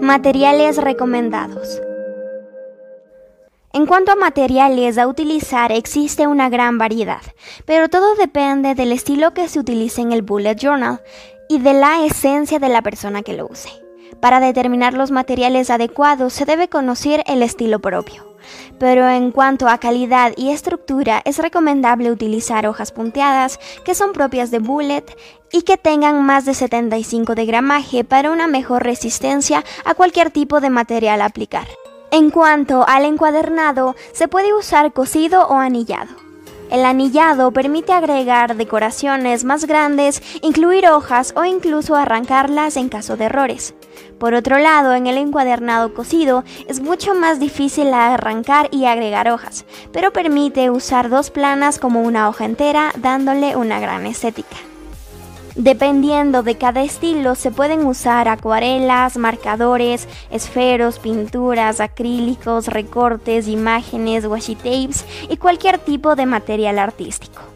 Materiales recomendados. En cuanto a materiales a utilizar, existe una gran variedad, pero todo depende del estilo que se utilice en el bullet journal y de la esencia de la persona que lo use. Para determinar los materiales adecuados se debe conocer el estilo propio. Pero en cuanto a calidad y estructura, es recomendable utilizar hojas punteadas que son propias de bullet y que tengan más de 75 de gramaje para una mejor resistencia a cualquier tipo de material a aplicar. En cuanto al encuadernado, se puede usar cosido o anillado. El anillado permite agregar decoraciones más grandes, incluir hojas o incluso arrancarlas en caso de errores. Por otro lado, en el encuadernado cosido es mucho más difícil arrancar y agregar hojas, pero permite usar dos planas como una hoja entera, dándole una gran estética. Dependiendo de cada estilo se pueden usar acuarelas, marcadores, esferos, pinturas, acrílicos, recortes, imágenes, washi tapes y cualquier tipo de material artístico.